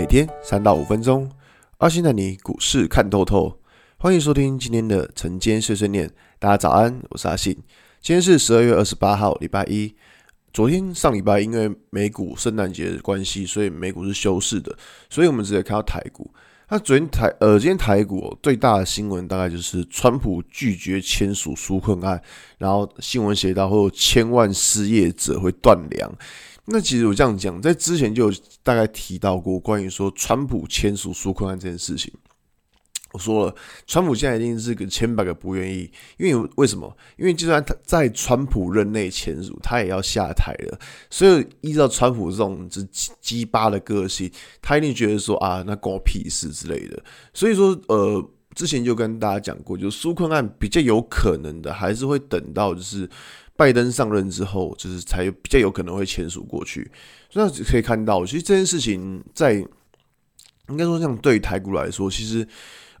每天三到五分钟，阿信带你股市看透透。欢迎收听今天的晨间碎碎念。大家早安，我是阿信。今天是十二月二十八号，礼拜一。昨天上礼拜因为美股圣诞节的关系，所以美股是休市的，所以我们直接看到台股。那昨天台呃，今天台股、最大的新闻大概就是川普拒绝签署纾困案，然后新闻写到会有千万失业者会断粮。那其实我这样讲，在之前就有大概提到过关于说川普签署纾困案这件事情。我说了，川普现在一定是个千百个不愿意，因为为什么？因为就算他在川普任内签署，他也要下台了。所以依照川普这种这鸡巴的个性，他一定觉得说啊，那关我屁事之类的。所以说，呃，之前就跟大家讲过，就纾困案比较有可能的，还是会等到就是拜登上任之后，就是才比较有可能会签署过去。那可以看到，其实这件事情在应该说，像对台股来说，其实。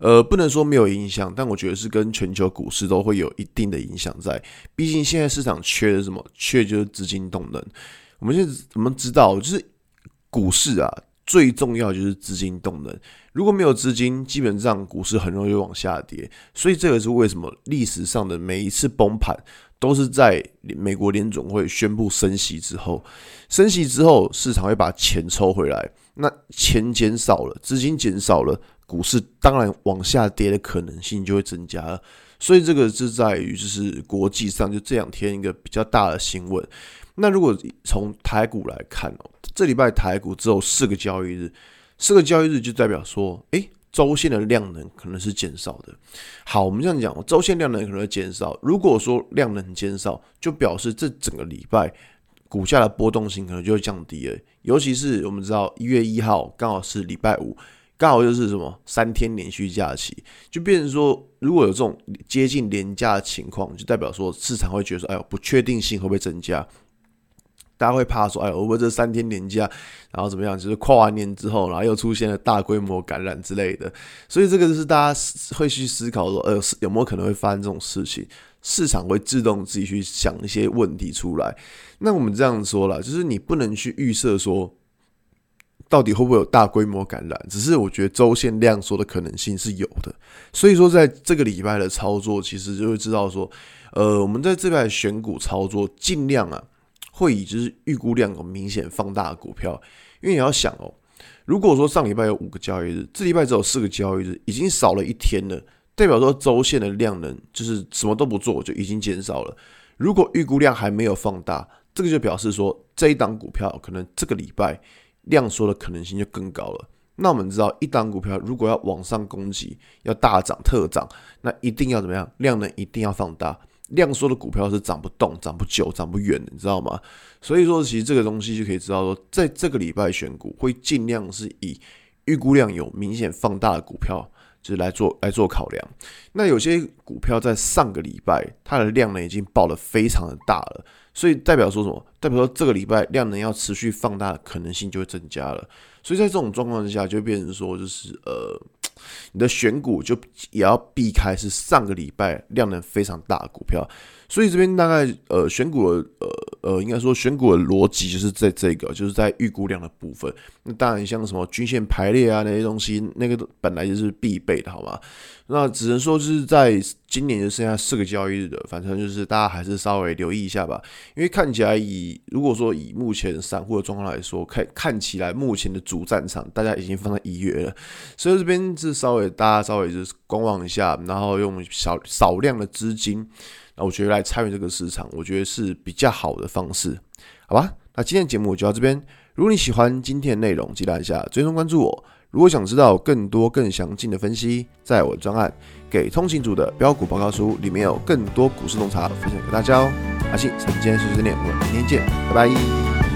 呃，不能说没有影响，但我觉得是跟全球股市都会有一定的影响在。毕竟现在市场缺的什么？缺就是资金动能。我们现在怎么知道？就是股市啊，最重要就是资金动能。如果没有资金，基本上股市很容易往下跌。所以这个是为什么历史上的每一次崩盘都是在美国联总会宣布升息之后，升息之后市场会把钱抽回来，那钱减少了，资金减少了。股市当然往下跌的可能性就会增加了，所以这个是在于就是国际上就这两天一个比较大的新闻。那如果从台股来看哦，这礼拜台股只有四个交易日，四个交易日就代表说，诶，周线的量能可能是减少的。好，我们这样讲，周线量能可能会减少。如果说量能减少，就表示这整个礼拜股价的波动性可能就会降低了。尤其是我们知道一月一号刚好是礼拜五。刚好就是什么三天连续假期，就变成说，如果有这种接近连假的情况，就代表说市场会觉得说，哎呦，不确定性会不会增加？大家会怕说，哎呦，会不会这三天年假，然后怎么样？就是跨完年之后，然后又出现了大规模感染之类的。所以这个就是大家会去思考说，呃，有没有可能会发生这种事情？市场会自动自己去想一些问题出来。那我们这样说了，就是你不能去预设说。到底会不会有大规模感染？只是我觉得周线量缩的可能性是有的，所以说在这个礼拜的操作，其实就会知道说，呃，我们在这边选股操作，尽量啊，会以就是预估量有明显放大的股票，因为你要想哦，如果说上礼拜有五个交易日，这礼拜只有四个交易日，已经少了一天了，代表说周线的量能就是什么都不做就已经减少了。如果预估量还没有放大，这个就表示说这一档股票可能这个礼拜。量缩的可能性就更高了。那我们知道，一档股票如果要往上攻击，要大涨特涨，那一定要怎么样？量能一定要放大。量缩的股票是涨不动、涨不久、涨不远的，你知道吗？所以说，其实这个东西就可以知道说，在这个礼拜选股会尽量是以预估量有明显放大的股票，就是来做来做考量。那有些股票在上个礼拜它的量呢已经爆得非常的大了。所以代表说什么？代表说这个礼拜量能要持续放大的可能性就会增加了。所以在这种状况之下，就变成说，就是呃，你的选股就也要避开是上个礼拜量能非常大的股票。所以这边大概呃选股的呃呃应该说选股的逻辑就是在这个就是在预估量的部分。那当然像什么均线排列啊那些东西，那个本来就是必备的，好吗？那只能说就是在今年就剩下四个交易日的，反正就是大家还是稍微留意一下吧。因为看起来以如果说以目前散户的状况来说，看看起来目前的主战场大家已经放在一月了，所以这边是稍微大家稍微就是观望一下，然后用少少量的资金。那我觉得来参与这个市场，我觉得是比较好的方式，好吧？那今天节目就到这边。如果你喜欢今天的内容，记得按下追踪关注我。如果想知道更多更详尽的分析，在我的专案《给通勤族的标股报告书》里面有更多股市洞察分享给大家哦。阿信今天碎碎念，我们明天见，拜拜。